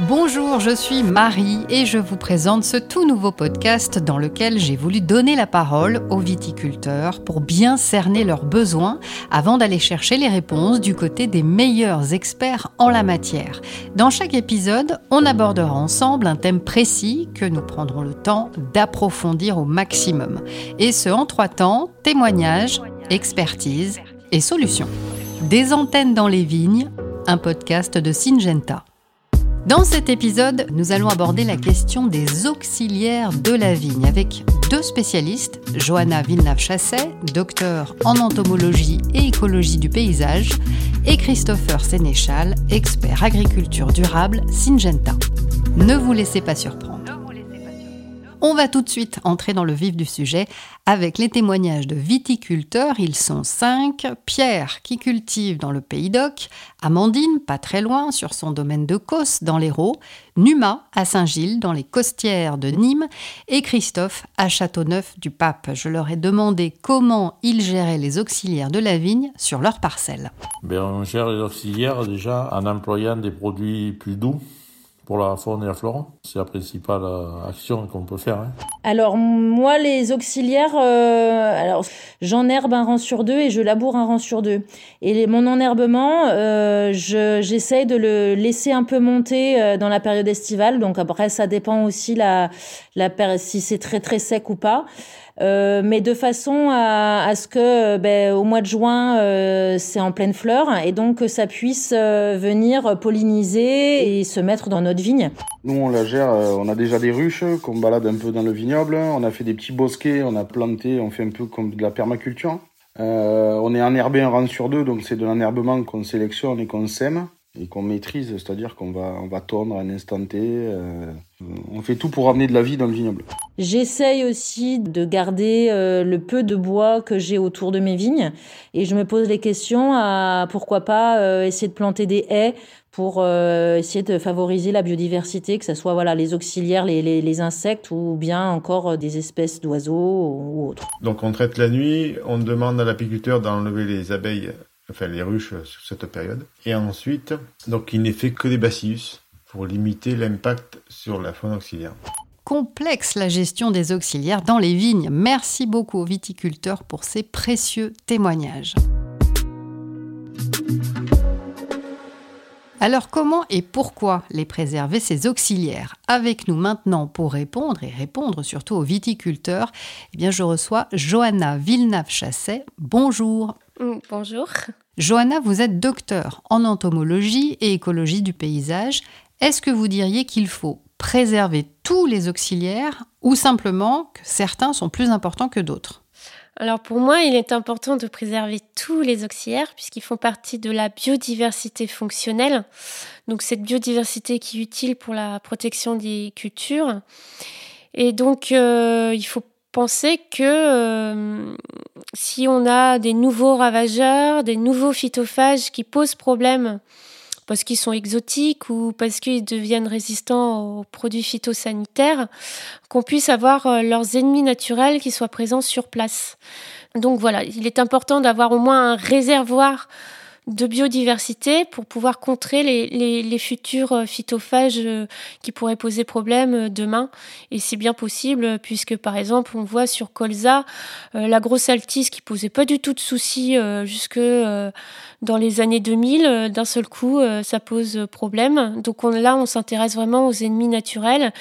Bonjour, je suis Marie et je vous présente ce tout nouveau podcast dans lequel j'ai voulu donner la parole aux viticulteurs pour bien cerner leurs besoins avant d'aller chercher les réponses du côté des meilleurs experts en la matière. Dans chaque épisode, on abordera ensemble un thème précis que nous prendrons le temps d'approfondir au maximum. Et ce en trois temps, témoignages, expertise et solutions. Des antennes dans les vignes, un podcast de Syngenta. Dans cet épisode, nous allons aborder la question des auxiliaires de la vigne avec deux spécialistes, Johanna Villeneuve-Chasset, docteur en entomologie et écologie du paysage, et Christopher Sénéchal, expert agriculture durable Syngenta. Ne vous laissez pas surprendre. On va tout de suite entrer dans le vif du sujet avec les témoignages de viticulteurs. Ils sont cinq. Pierre, qui cultive dans le Pays d'Oc, Amandine, pas très loin, sur son domaine de Causse, dans l'Hérault, Numa, à Saint-Gilles, dans les Costières de Nîmes, et Christophe, à Châteauneuf du Pape. Je leur ai demandé comment ils géraient les auxiliaires de la vigne sur leur parcelle. Ben, on gère les auxiliaires déjà en employant des produits plus doux pour la faune et la flore. C'est la principale euh, action qu'on peut faire. Hein. Alors moi, les auxiliaires, euh, alors j'enherbe un rang sur deux et je laboure un rang sur deux. Et mon enherbement, euh, j'essaye de le laisser un peu monter euh, dans la période estivale. Donc après, ça dépend aussi la, la si c'est très très sec ou pas. Euh, mais de façon à, à ce que ben, au mois de juin euh, c'est en pleine fleur et donc que ça puisse euh, venir polliniser et se mettre dans notre vigne. Nous on la gère, on a déjà des ruches qu'on balade un peu dans le vignoble, on a fait des petits bosquets, on a planté, on fait un peu comme de la permaculture. on est enherbé un rang sur deux, donc c'est de l'enherbement qu'on sélectionne et qu'on sème et qu'on maîtrise, c'est-à-dire qu'on va, on va tondre à un instant T. Euh, on fait tout pour amener de la vie dans le vignoble. J'essaye aussi de garder euh, le peu de bois que j'ai autour de mes vignes et je me pose les questions à pourquoi pas euh, essayer de planter des haies pour essayer de favoriser la biodiversité, que ce soit voilà, les auxiliaires, les, les, les insectes ou bien encore des espèces d'oiseaux ou autres. Donc on traite la nuit, on demande à l'apiculteur d'enlever les abeilles enfin les ruches sur cette période. Et ensuite, donc il n'est fait que des bacillus pour limiter l'impact sur la faune auxiliaire. Complexe la gestion des auxiliaires dans les vignes. Merci beaucoup aux viticulteurs pour ces précieux témoignages. Alors comment et pourquoi les préserver ces auxiliaires? Avec nous maintenant pour répondre et répondre surtout aux viticulteurs, eh bien je reçois Johanna Villeneuve-Chasset. Bonjour. Mm, bonjour. Johanna, vous êtes docteur en entomologie et écologie du paysage. Est-ce que vous diriez qu'il faut préserver tous les auxiliaires ou simplement que certains sont plus importants que d'autres? Alors pour moi, il est important de préserver tous les auxiliaires puisqu'ils font partie de la biodiversité fonctionnelle. Donc cette biodiversité qui est utile pour la protection des cultures. Et donc euh, il faut penser que euh, si on a des nouveaux ravageurs, des nouveaux phytophages qui posent problème parce qu'ils sont exotiques ou parce qu'ils deviennent résistants aux produits phytosanitaires, qu'on puisse avoir euh, leurs ennemis naturels qui soient présents sur place. Donc voilà, il est important d'avoir au moins un réservoir de biodiversité pour pouvoir contrer les, les, futurs euh, phytophages euh, qui pourraient poser problème euh, demain. Et c'est bien possible puisque par exemple on voit sur colza la grosse altisse qui posait pas du tout de soucis jusque dans les années 2000. D'un seul coup ça pose problème. Donc on, là on s'intéresse vraiment aux ennemis naturels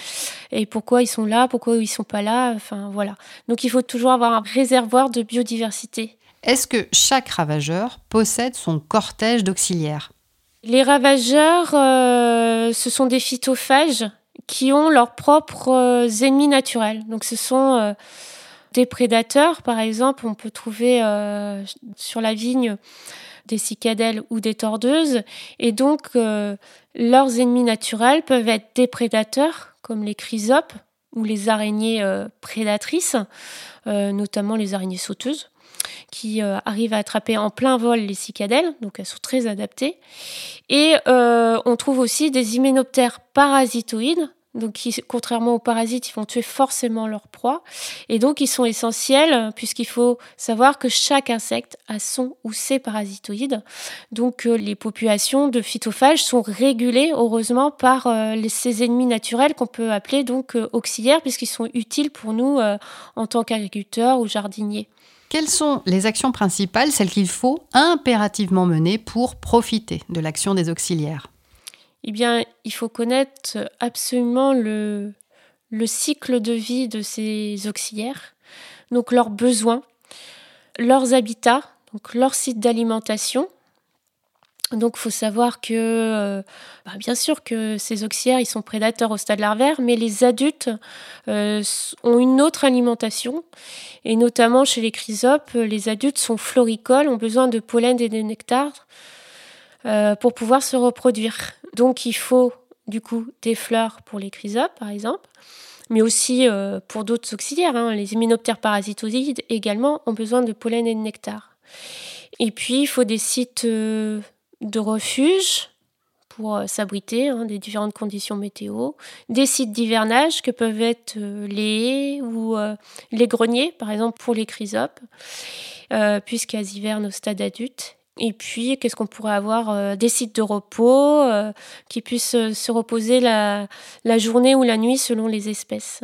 et pourquoi ils sont là, pourquoi ils sont pas là. Enfin voilà. Donc il faut toujours avoir un réservoir de biodiversité. Est-ce que chaque ravageur possède son cortège d'auxiliaires? Les ravageurs, euh, ce sont des phytophages qui ont leurs propres euh, ennemis naturels. Donc ce sont euh, des prédateurs, par exemple, on peut trouver sur la vigne des cicadelles ou des tordeuses. Et donc leurs ennemis naturels peuvent être des prédateurs, comme les chrysopes ou les araignées prédatrices, notamment les araignées sauteuses qui euh, arrivent à attraper en plein vol les cicadelles, donc elles sont très adaptées. Et euh, on trouve aussi des hyménoptères parasitoïdes, donc qui, contrairement aux parasites, ils vont tuer forcément leur proie. Et donc, ils sont essentiels puisqu'il faut savoir que chaque insecte a son ou ses parasitoïdes. Donc, euh, les populations de phytophages sont régulées, heureusement, par ces ennemis naturels qu'on peut appeler donc auxiliaires puisqu'ils sont utiles pour nous en tant qu'agriculteurs ou jardiniers. Quelles sont les actions principales, celles qu'il faut impérativement mener pour profiter de l'action des auxiliaires? Eh bien, il faut connaître absolument le, le cycle de vie de ces auxiliaires, donc leurs besoins, leurs habitats, donc leur site d'alimentation, donc, il faut savoir que, euh, bah, bien sûr que ces auxiliaires, ils sont prédateurs au stade larvaire, mais les adultes euh, ont une autre alimentation. Et notamment chez les chrysopes, les adultes sont floricoles, ont besoin de pollen et de nectar euh, pour pouvoir se reproduire. Donc, il faut du coup des fleurs pour les chrysopes, par exemple, mais aussi pour d'autres auxiliaires. Hein. Les hyménoptères parasitosides également ont besoin de pollen et de nectar. Et puis, il faut des sites de refuge pour euh, s'abriter hein, des différentes conditions météo, des sites d'hivernage que peuvent être euh, les haies ou euh, les greniers, par exemple pour les chrysopes, puisqu'elles hivernent au stade adulte. Et puis, qu'est-ce qu'on pourrait avoir Des sites de repos qui puissent se reposer la journée ou la nuit selon les espèces.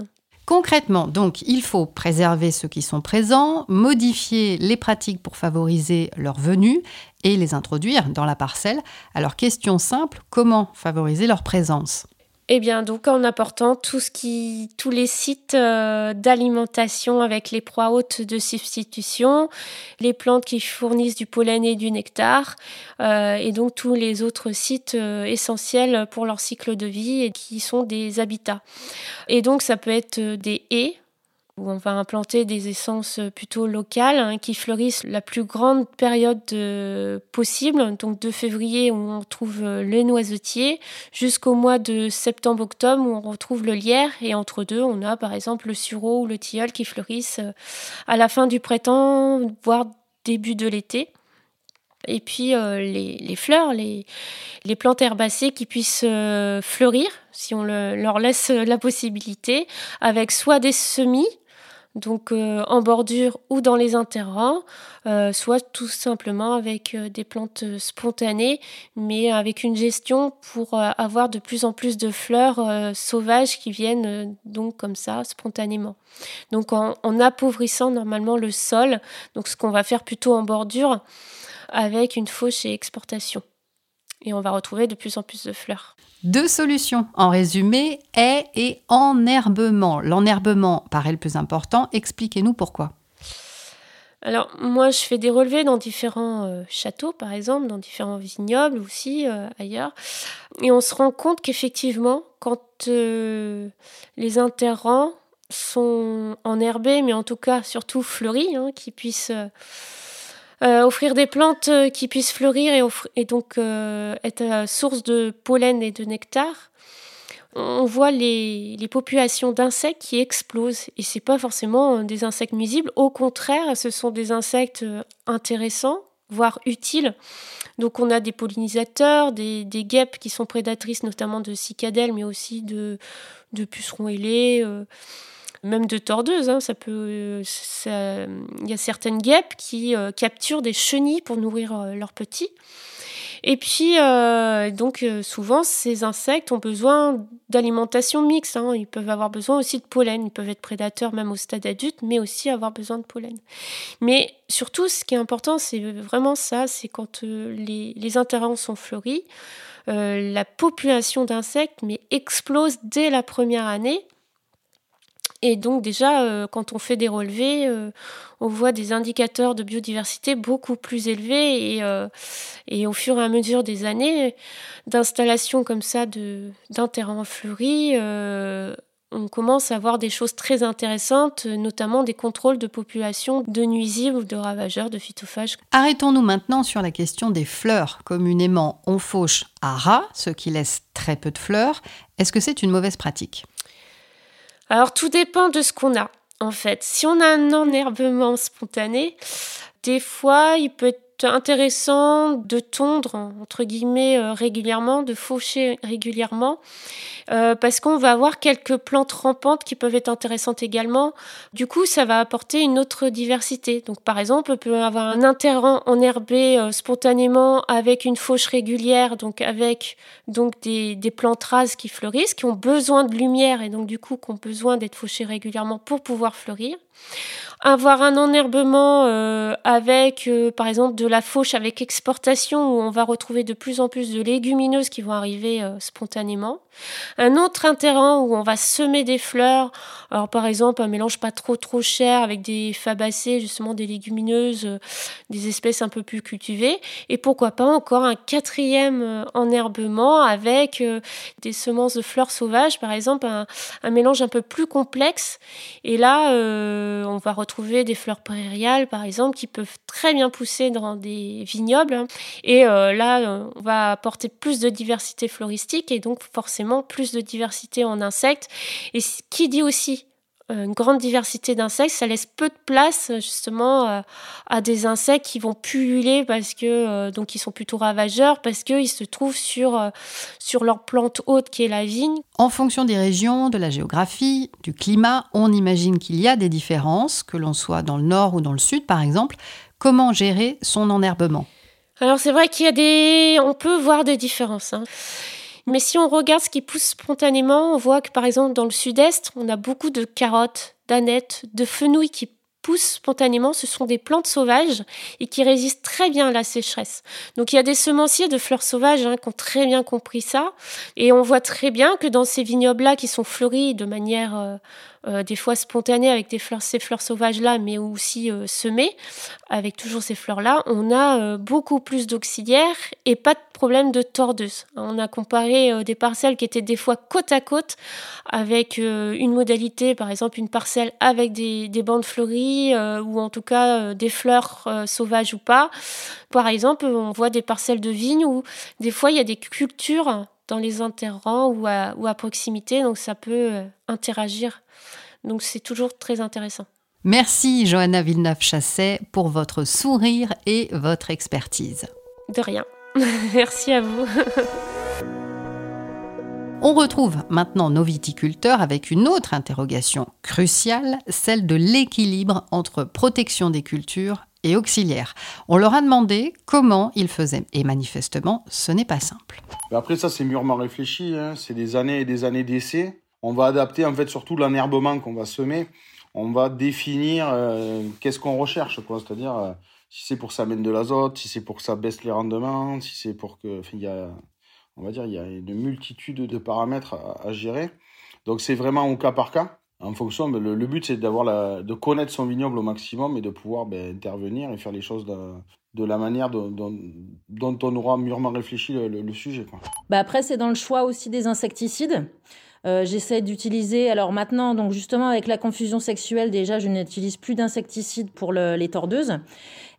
Concrètement, donc, il faut préserver ceux qui sont présents, modifier les pratiques pour favoriser leur venue et les introduire dans la parcelle. Alors, question simple, comment favoriser leur présence? Eh bien, donc en apportant tout ce qui, tous les sites euh, d'alimentation avec les proies hautes de substitution, les plantes qui fournissent du pollen et du nectar, euh, et donc tous les autres sites euh, essentiels pour leur cycle de vie et qui sont des habitats. Et donc ça peut être des haies où on va implanter des essences plutôt locales hein, qui fleurissent la plus grande période possible, donc de février où on trouve euh, les noisetiers jusqu'au mois de septembre-octobre où on retrouve le lierre et entre deux on a par exemple le sureau ou le tilleul qui fleurissent euh, à la fin du printemps voire début de l'été. Et puis euh, les, fleurs, les, les, plantes herbacées qui puissent fleurir, si on leur laisse la possibilité, avec soit des semis, donc euh, en bordure ou dans les interrants, euh, soit tout simplement avec euh, des plantes spontanées, mais avec une gestion pour avoir de plus en plus de fleurs sauvages qui viennent donc comme ça spontanément. Donc en, en, appauvrissant normalement le sol, donc ce qu'on va faire plutôt en bordure avec une fauche et exportation. Et on va retrouver de plus en plus de fleurs. Deux solutions en résumé, haies et enherbement. L'enherbement paraît le plus important. Expliquez-nous pourquoi. Alors moi je fais des relevés dans différents euh, châteaux par exemple, dans différents vignobles aussi euh, ailleurs. Et on se rend compte qu'effectivement quand euh, les interrants sont enherbés, mais en tout cas surtout fleuris, hein, qui puissent euh, offrir des plantes euh, qui puissent fleurir et, donc euh, être source de pollen et de nectar, on voit les, populations d'insectes qui explosent. Et c'est pas forcément des insectes nuisibles. Au contraire, ce sont des insectes intéressants, voire utiles. Donc on a des pollinisateurs, des, guêpes qui sont prédatrices notamment de cicadelles, mais aussi de pucerons ailés même de tordeuses. Hein, ça peut, il y a certaines guêpes qui euh, capturent des chenilles pour nourrir euh, leurs petits. Et puis, euh, donc, souvent, ces insectes ont besoin d'alimentation mixte. Hein. Ils peuvent avoir besoin aussi de pollen. Ils peuvent être prédateurs même au stade adulte, mais aussi avoir besoin de pollen. Mais surtout, ce qui est important, c'est vraiment ça c'est quand les, les sont fleuris, la population d'insectes explose dès la première année et donc déjà, euh, quand on fait des relevés, euh, on voit des indicateurs de biodiversité beaucoup plus élevés et, euh, au fur et à mesure des années d'installation comme ça d'un terrain fleuri, on commence à voir des choses très intéressantes, notamment des contrôles de population de nuisibles de ravageurs, de phytophages. Arrêtons-nous maintenant sur la question des fleurs. Communément, on fauche à ras, ce qui laisse très peu de fleurs. Est-ce que c'est une mauvaise pratique? Alors tout dépend de ce qu'on a en fait. Si on a un enherbement spontané, des fois il peut être intéressant de tondre, entre guillemets, euh, régulièrement, de faucher régulièrement, euh, parce qu'on va avoir quelques plantes rampantes qui peuvent être intéressantes également. Du coup, ça va apporter une autre diversité. Donc, par exemple, on peut avoir un interrant enherbé euh, spontanément avec une fauche régulière, donc avec des, des plantes rases qui fleurissent, qui ont besoin de lumière et donc du coup qui ont besoin d'être fauchées régulièrement pour pouvoir fleurir. Avoir un enherbement euh, avec, euh, par exemple, de la fauche avec exportation, où on va retrouver de plus en plus de légumineuses qui vont arriver euh, spontanément. Un autre intérêt où on va semer des fleurs, alors par exemple un mélange pas trop trop cher avec des fabacées, justement des légumineuses, des espèces un peu plus cultivées. Et pourquoi pas encore un quatrième enherbement avec des semences de fleurs sauvages, par exemple un, un mélange un peu plus complexe. Et là, on va retrouver trouver des fleurs prairiales, par exemple, qui peuvent très bien pousser dans des vignobles. Et euh, là, on va apporter plus de diversité floristique et donc forcément plus de diversité en insectes. Et ce qui dit aussi une grande diversité d'insectes, ça laisse peu de place justement euh, à des insectes qui vont pulluler parce que euh, donc ils sont plutôt ravageurs parce qu'ils se trouvent sur sur leur plante haute qui est la vigne. En fonction des régions, de la géographie, du climat, on imagine qu'il y a des différences, que l'on soit dans le nord ou dans le sud par exemple. Comment gérer son enherbement Alors c'est vrai qu'il y a des, on peut voir des différences. Hein. Mais si on regarde ce qui pousse spontanément, on voit que par exemple dans le sud-est, on a beaucoup de carottes, d'ânettes, de fenouil qui poussent spontanément, ce sont des plantes sauvages et qui résistent très bien à la sécheresse. Donc il y a des semenciers de fleurs sauvages hein, qui ont très bien compris ça et on voit très bien que dans ces vignobles-là qui sont fleuris de manière euh, euh, des fois spontanées avec des fleurs, ces fleurs sauvages-là, mais aussi euh, semées, avec toujours ces fleurs-là, on a euh, beaucoup plus d'auxiliaires et pas de problème de tordeuse. On a comparé des parcelles qui étaient des fois côte à côte avec une modalité, par exemple une parcelle avec des, des bandes fleuries ou en tout cas des fleurs sauvages ou pas. Par exemple, on voit des parcelles de vignes où des fois il y a des cultures dans les interrants ou à, ou à proximité, donc ça peut interagir donc c'est toujours très intéressant. Merci Johanna Villeneuve-Chasset pour votre sourire et votre expertise. De rien. Merci à vous. On retrouve maintenant nos viticulteurs avec une autre interrogation cruciale, celle de l'équilibre entre protection des cultures et auxiliaires. On leur a demandé comment ils faisaient et manifestement ce n'est pas simple. Après ça c'est mûrement réfléchi, hein. c'est des années et des années d'essais on va adapter en fait surtout l'enherbement qu'on va semer. On va définir euh, qu'est-ce qu'on recherche. C'est-à-dire euh, si c'est pour que ça amène de l'azote, si c'est pour que ça baisse les rendements, si c'est pour que, il y a, on va dire, il y a une multitude de paramètres à, gérer. Donc c'est vraiment au cas par cas. En fonction, ben, le, but c'est d'avoir de connaître son vignoble au maximum et de pouvoir ben, intervenir et faire les choses de, la manière dont, on aura mûrement réfléchi le, sujet. Bah après, c'est dans le choix aussi des insecticides. Euh, j'essaie d'utiliser, alors maintenant, donc justement avec la confusion sexuelle, déjà, je n'utilise plus d'insecticides pour les tordeuses.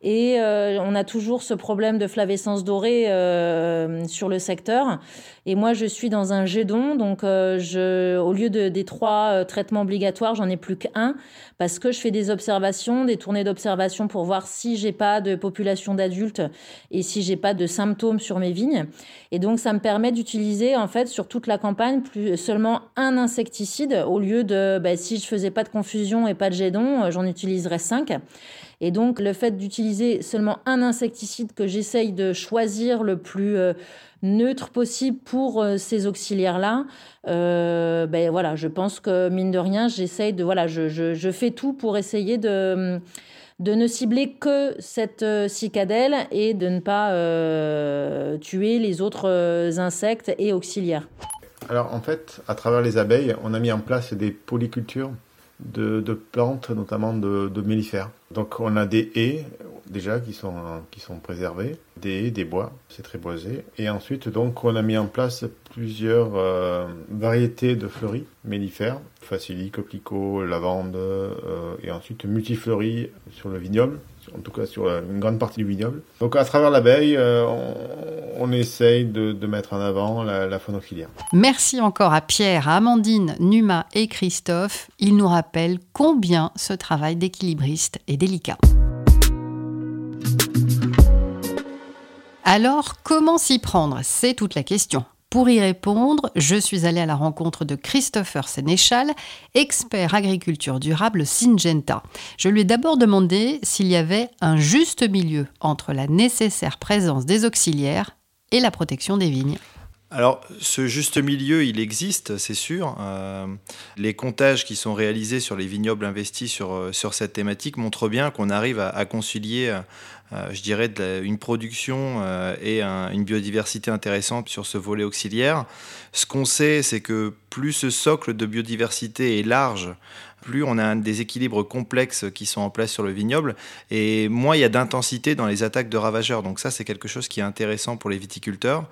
Et euh, on a toujours ce problème de flavescence dorée euh, sur le secteur. Et moi, je suis dans un GEDON, donc euh, au lieu de, des trois traitements obligatoires, j'en ai plus qu'un parce que je fais des observations, des tournées d'observation pour voir si j'ai pas de population d'adultes et si j'ai pas de symptômes sur mes vignes. Et donc, ça me permet d'utiliser en fait sur toute la campagne seulement un insecticide au lieu de, bah, si je faisais pas de confusion et pas de GEDON, j'en utiliserais cinq. Et donc le fait d'utiliser seulement un insecticide que j'essaye de choisir le plus euh, neutre possible pour euh, ces auxiliaires-là, euh, ben voilà, je pense que mine de rien, j'essaye de voilà, je, je, fais tout pour essayer de de ne cibler que cette cicadelle et de ne pas tuer les autres insectes et auxiliaires. Alors en fait, à travers les abeilles, on a mis en place des polycultures de, plantes, notamment de, de mellifères. Donc on a des haies déjà qui sont, qui sont préservées, des haies, des bois, c'est très boisé. Et ensuite donc on a mis en place plusieurs euh, variétés de fleuries mellifères, facilis, coquelicots, lavande, euh, et ensuite multifleuries sur le vignoble en tout cas sur une grande partie du vignoble. Donc à travers l'abeille, euh, on, essaye de, mettre en avant la, la auxiliaire. Merci encore à Pierre, à Amandine, Numa et Christophe. Ils nous rappellent combien ce travail d'équilibriste est délicat. Alors, comment s'y prendre? C'est toute la question. Pour y répondre, je suis allée à la rencontre de Christopher Sénéchal, expert agriculture durable Syngenta. Je lui ai d'abord demandé s'il y avait un juste milieu entre la nécessaire présence des auxiliaires et la protection des vignes. Alors, ce juste milieu, il existe, c'est sûr. Euh, les comptages qui sont réalisés sur les vignobles investis sur, euh, cette thématique montrent bien qu'on arrive à, concilier, euh, je dirais, une production et une biodiversité intéressante sur ce volet auxiliaire. Ce qu'on sait, c'est que plus ce socle de biodiversité est large, plus on a des équilibres complexes qui sont en place sur le vignoble, et moins il y a d'intensité dans les attaques de ravageurs. Donc ça, c'est quelque chose qui est intéressant pour les viticulteurs.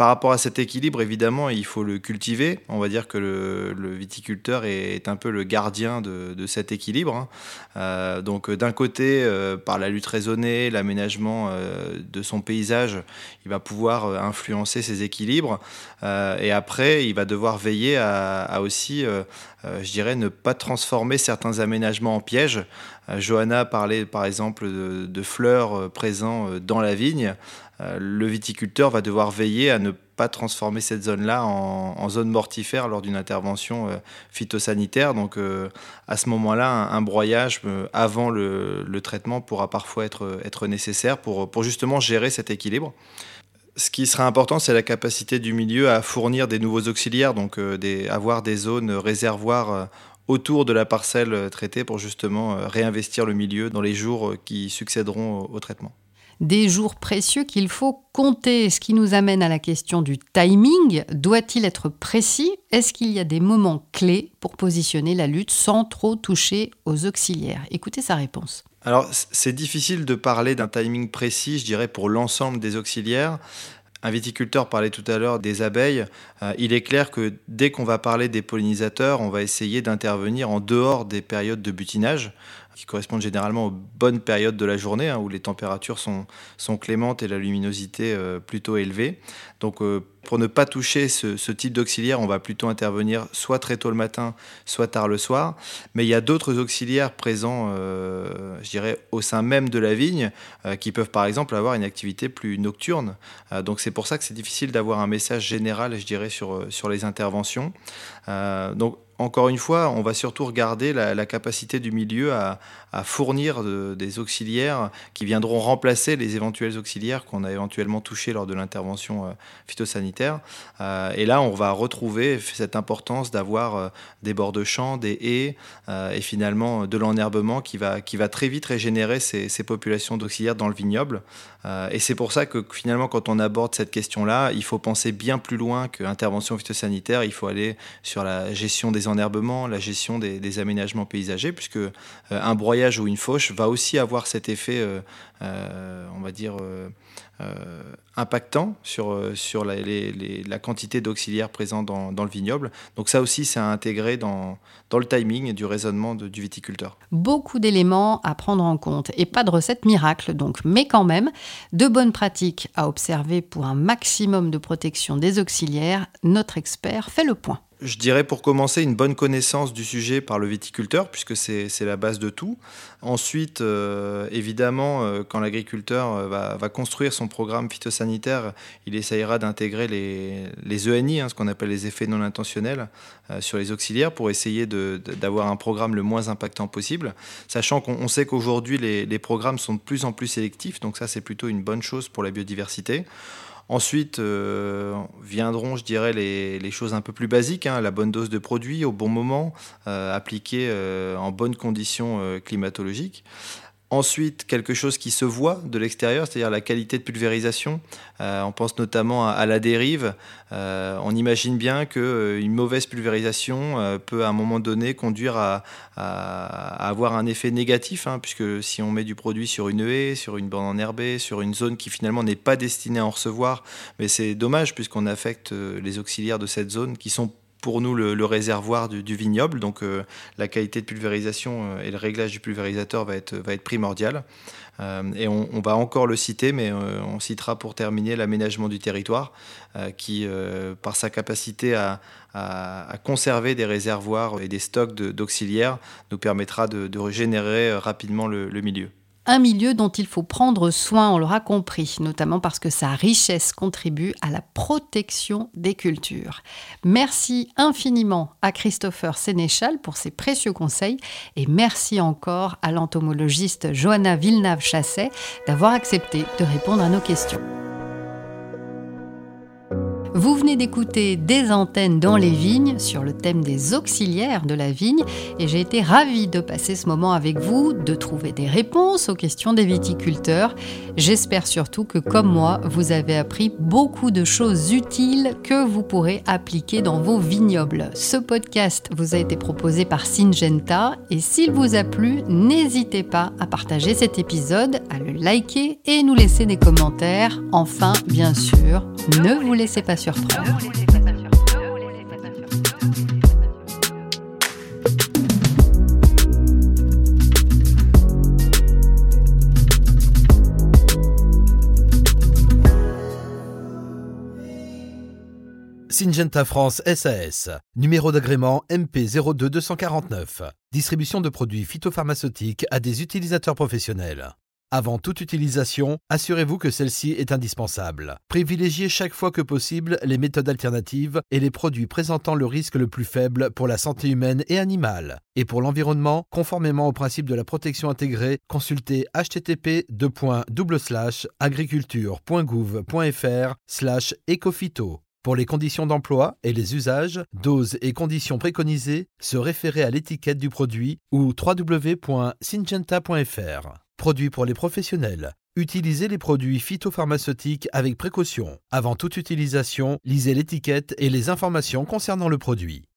Par rapport à cet équilibre, évidemment, il faut le cultiver. On va dire que le, viticulteur est, un peu le gardien de, cet équilibre. Hein. Euh, donc d'un côté, euh, par la lutte raisonnée, l'aménagement euh, de son paysage, il va pouvoir influencer ces équilibres. et après, il va devoir veiller à, aussi, je dirais, ne pas transformer certains aménagements en pièges. Johanna parlait par exemple de fleurs présents dans la vigne. Euh, le viticulteur va devoir veiller à ne pas transformer cette zone-là en, zone mortifère lors d'une intervention euh, phytosanitaire. Donc euh, à ce moment-là, un, broyage avant le, traitement pourra parfois être, nécessaire pour, justement gérer cet équilibre. Ce qui sera important, c'est la capacité du milieu à fournir des nouveaux auxiliaires, donc avoir des zones réservoirs autour de la parcelle traitée pour justement réinvestir le milieu dans les jours qui succéderont au traitement des jours précieux qu'il faut compter, ce qui nous amène à la question du timing. Doit-il être précis? Est-ce qu'il y a des moments clés pour positionner la lutte sans trop toucher aux auxiliaires? Écoutez sa réponse. Alors, c'est difficile de parler d'un timing précis, je dirais, pour l'ensemble des auxiliaires. Un viticulteur parlait tout à l'heure des abeilles. Euh, il est clair que dès qu'on va parler des pollinisateurs, on va essayer d'intervenir en dehors des périodes de butinage qui correspondent généralement aux bonnes périodes de la journée, hein, où les températures sont, sont clémentes et la luminosité euh, plutôt élevée. Donc euh, pour ne pas toucher ce, type d'auxiliaire, on va plutôt intervenir soit très tôt le matin, soit tard le soir. Mais il y a d'autres auxiliaires présents, euh, je dirais, au sein même de la vigne, qui peuvent par exemple avoir une activité plus nocturne. donc c'est pour ça que c'est difficile d'avoir un message général, je dirais, sur, sur les interventions. donc encore une fois, on va surtout regarder la, capacité du milieu à, fournir des auxiliaires qui viendront remplacer les éventuels auxiliaires qu'on a éventuellement touchés lors de l'intervention euh, phytosanitaire. Euh, et là, on va retrouver cette importance d'avoir euh, des bords de champs, des haies et finalement de l'enherbement qui va, qui va très vite régénérer ces, populations d'auxiliaires dans le vignoble. et c'est pour ça que finalement, quand on aborde cette question-là, il faut penser bien plus loin que l'intervention phytosanitaire. Il faut aller sur la gestion des enherbement, la gestion des, aménagements paysagers, puisque un broyage ou une fauche va aussi avoir cet effet, euh, euh, on va dire, impactant sur, sur la, quantité d'auxiliaires présents dans, le vignoble. Donc ça aussi, c'est à intégrer dans, dans le timing du raisonnement du viticulteur. Beaucoup d'éléments à prendre en compte et pas de recette miracle donc, mais quand même, de bonnes pratiques à observer pour un maximum de protection des auxiliaires. Notre expert fait le point je dirais pour commencer une bonne connaissance du sujet par le viticulteur, puisque c'est la base de tout. Ensuite, euh, évidemment, euh, quand l'agriculteur euh, va, construire son programme phytosanitaire, il essayera d'intégrer les, les, ENI, hein, ce qu'on appelle les effets non intentionnels, sur les auxiliaires pour essayer d'avoir un programme le moins impactant possible, sachant qu'on sait qu'aujourd'hui les, les programmes sont de plus en plus sélectifs, donc ça c'est plutôt une bonne chose pour la biodiversité. Ensuite euh, viendront, je dirais, les, choses un peu plus basiques, hein, la bonne dose de produits au bon moment, euh, appliquée euh, en bonnes conditions climatologiques. Ensuite, quelque chose qui se voit de l'extérieur, c'est-à-dire la qualité de pulvérisation. Euh, on pense notamment à, la dérive. Euh, on imagine bien qu'une euh, mauvaise pulvérisation peut à un moment donné conduire à, avoir un effet négatif, hein, puisque si on met du produit sur une haie, sur une bande enherbée, sur une zone qui finalement n'est pas destinée à en recevoir, mais c'est dommage puisqu'on affecte les auxiliaires de cette zone qui sont pour nous le, réservoir du, vignoble. Donc euh, la qualité de pulvérisation euh, et le réglage du pulvérisateur va être, primordial. Euh, et on, va encore le citer, mais on citera pour terminer l'aménagement du territoire, qui, par sa capacité à, conserver des réservoirs et des stocks d'auxiliaires, nous permettra de, régénérer rapidement le milieu. Un milieu dont il faut prendre soin, on l'aura compris, notamment parce que sa richesse contribue à la protection des cultures. Merci infiniment à Christopher Sénéchal pour ses précieux conseils et merci encore à l'entomologiste Johanna Villeneuve-Chasset d'avoir accepté de répondre à nos questions. Vous venez d'écouter des antennes dans les vignes sur le thème des auxiliaires de la vigne et j'ai été ravie de passer ce moment avec vous, de trouver des réponses aux questions des viticulteurs. J'espère surtout que comme moi, vous avez appris beaucoup de choses utiles que vous pourrez appliquer dans vos vignobles. Ce podcast vous a été proposé par Syngenta et s'il vous a plu, n'hésitez pas à partager cet épisode, à le liker et nous laisser des commentaires. Enfin, bien sûr, ne vous laissez pas surprendre. Syngenta France SAS, numéro d'agrément MP02249, distribution de produits phytopharmaceutiques à des utilisateurs professionnels. Avant toute utilisation, assurez-vous que celle-ci est indispensable. Privilégiez chaque fois que possible les méthodes alternatives et les produits présentant le risque le plus faible pour la santé humaine et animale. Et pour l'environnement, conformément au principe de la protection intégrée, consultez http agriculture.gouv.fr ecophyto. Pour les conditions d'emploi et les usages, doses et conditions préconisées, se référer à l'étiquette du produit ou www.syngenta.fr. Produit pour les professionnels. Utilisez les produits phytopharmaceutiques avec précaution. Avant toute utilisation, lisez l'étiquette et les informations concernant le produit.